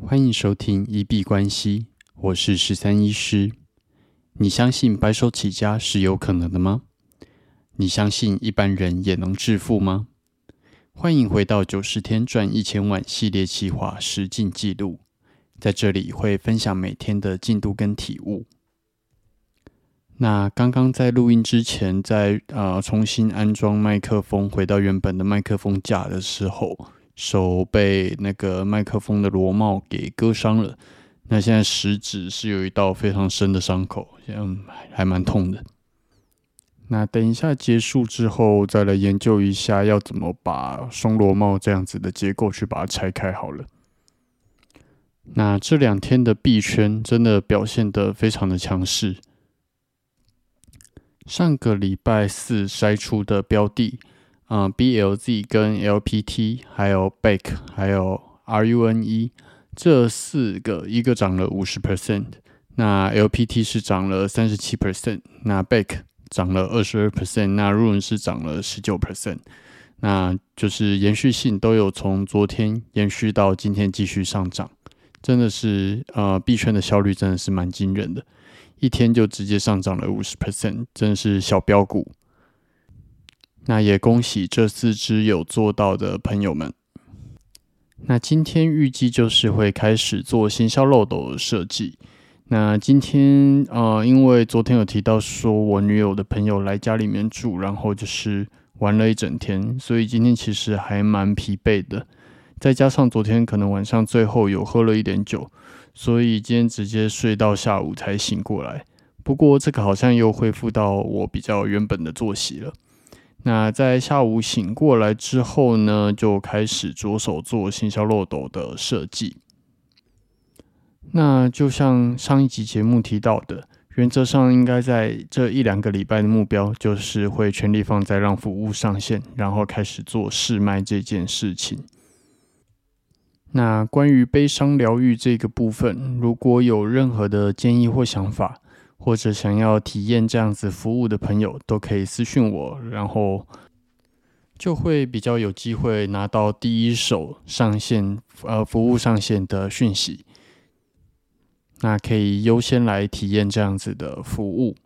欢迎收听一币关系，我是十三医师。你相信白手起家是有可能的吗？你相信一般人也能致富吗？欢迎回到九十天赚一千万系列计划实进记录，在这里会分享每天的进度跟体悟。那刚刚在录音之前，在呃重新安装麦克风，回到原本的麦克风架的时候，手被那个麦克风的螺帽给割伤了。那现在食指是有一道非常深的伤口，现在还蛮痛的。那等一下结束之后，再来研究一下要怎么把双螺帽这样子的结构去把它拆开好了。那这两天的币圈真的表现得非常的强势。上个礼拜四筛出的标的，嗯，BLZ 跟 LPT，还有 Bake，还有 RUNE 这四个，一个涨了五十 percent，那 LPT 是涨了三十七 percent，那 Bake 涨了二十二 percent，那 RUN 是涨了十九 percent，那就是延续性都有从昨天延续到今天继续上涨，真的是呃币圈的效率真的是蛮惊人的。一天就直接上涨了五十 percent，真的是小标股。那也恭喜这四只有做到的朋友们。那今天预计就是会开始做行销漏斗的设计。那今天呃，因为昨天有提到说我女友的朋友来家里面住，然后就是玩了一整天，所以今天其实还蛮疲惫的。再加上昨天可能晚上最后有喝了一点酒。所以今天直接睡到下午才醒过来。不过这个好像又恢复到我比较原本的作息了。那在下午醒过来之后呢，就开始着手做行销漏斗的设计。那就像上一集节目提到的，原则上应该在这一两个礼拜的目标，就是会全力放在让服务上线，然后开始做试卖这件事情。那关于悲伤疗愈这个部分，如果有任何的建议或想法，或者想要体验这样子服务的朋友，都可以私讯我，然后就会比较有机会拿到第一手上线呃服务上线的讯息，那可以优先来体验这样子的服务。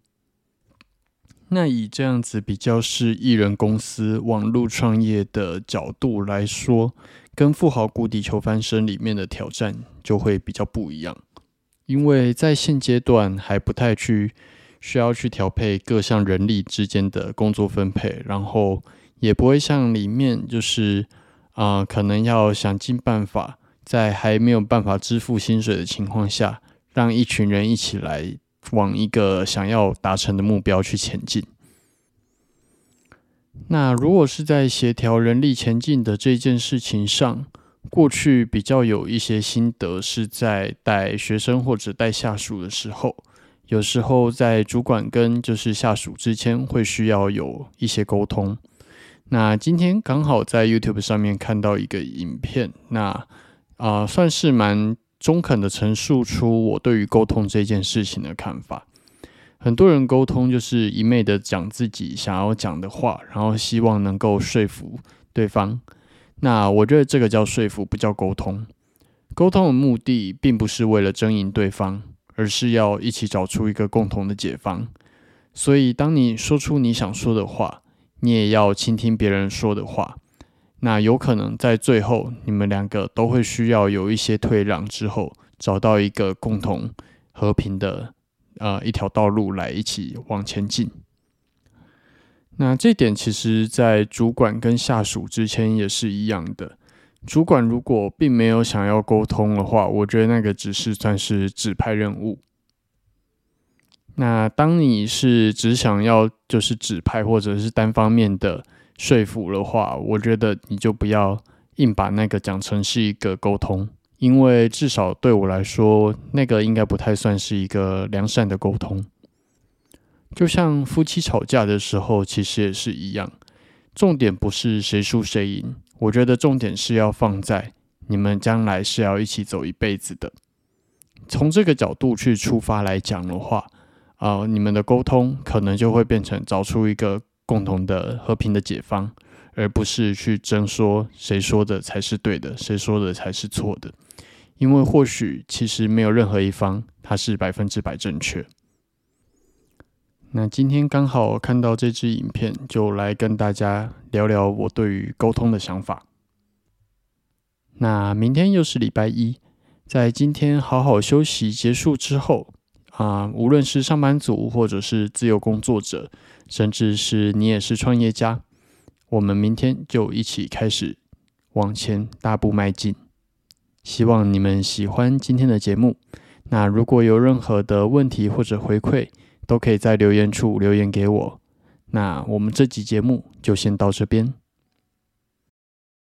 那以这样子比较是艺人公司网络创业的角度来说。跟富豪谷底求翻身里面的挑战就会比较不一样，因为在现阶段还不太去需要去调配各项人力之间的工作分配，然后也不会像里面就是啊，可能要想尽办法，在还没有办法支付薪水的情况下，让一群人一起来往一个想要达成的目标去前进。那如果是在协调人力前进的这件事情上，过去比较有一些心得，是在带学生或者带下属的时候，有时候在主管跟就是下属之间会需要有一些沟通。那今天刚好在 YouTube 上面看到一个影片，那啊算是蛮中肯的陈述出我对于沟通这件事情的看法。很多人沟通就是一昧的讲自己想要讲的话，然后希望能够说服对方。那我觉得这个叫说服，不叫沟通。沟通的目的并不是为了争赢对方，而是要一起找出一个共同的解方。所以，当你说出你想说的话，你也要倾听别人说的话。那有可能在最后，你们两个都会需要有一些退让之后，找到一个共同和平的。呃，一条道路来一起往前进。那这点其实，在主管跟下属之间也是一样的。主管如果并没有想要沟通的话，我觉得那个只是算是指派任务。那当你是只想要就是指派或者是单方面的说服的话，我觉得你就不要硬把那个讲成是一个沟通。因为至少对我来说，那个应该不太算是一个良善的沟通。就像夫妻吵架的时候，其实也是一样。重点不是谁输谁赢，我觉得重点是要放在你们将来是要一起走一辈子的。从这个角度去出发来讲的话，啊，你们的沟通可能就会变成找出一个共同的和平的解方。而不是去争说谁说的才是对的，谁说的才是错的，因为或许其实没有任何一方他是百分之百正确。那今天刚好看到这支影片，就来跟大家聊聊我对于沟通的想法。那明天又是礼拜一，在今天好好休息结束之后啊，无论是上班族或者是自由工作者，甚至是你也是创业家，我们明天就一起开始往前大步迈进。希望你们喜欢今天的节目。那如果有任何的问题或者回馈，都可以在留言处留言给我。那我们这集节目就先到这边。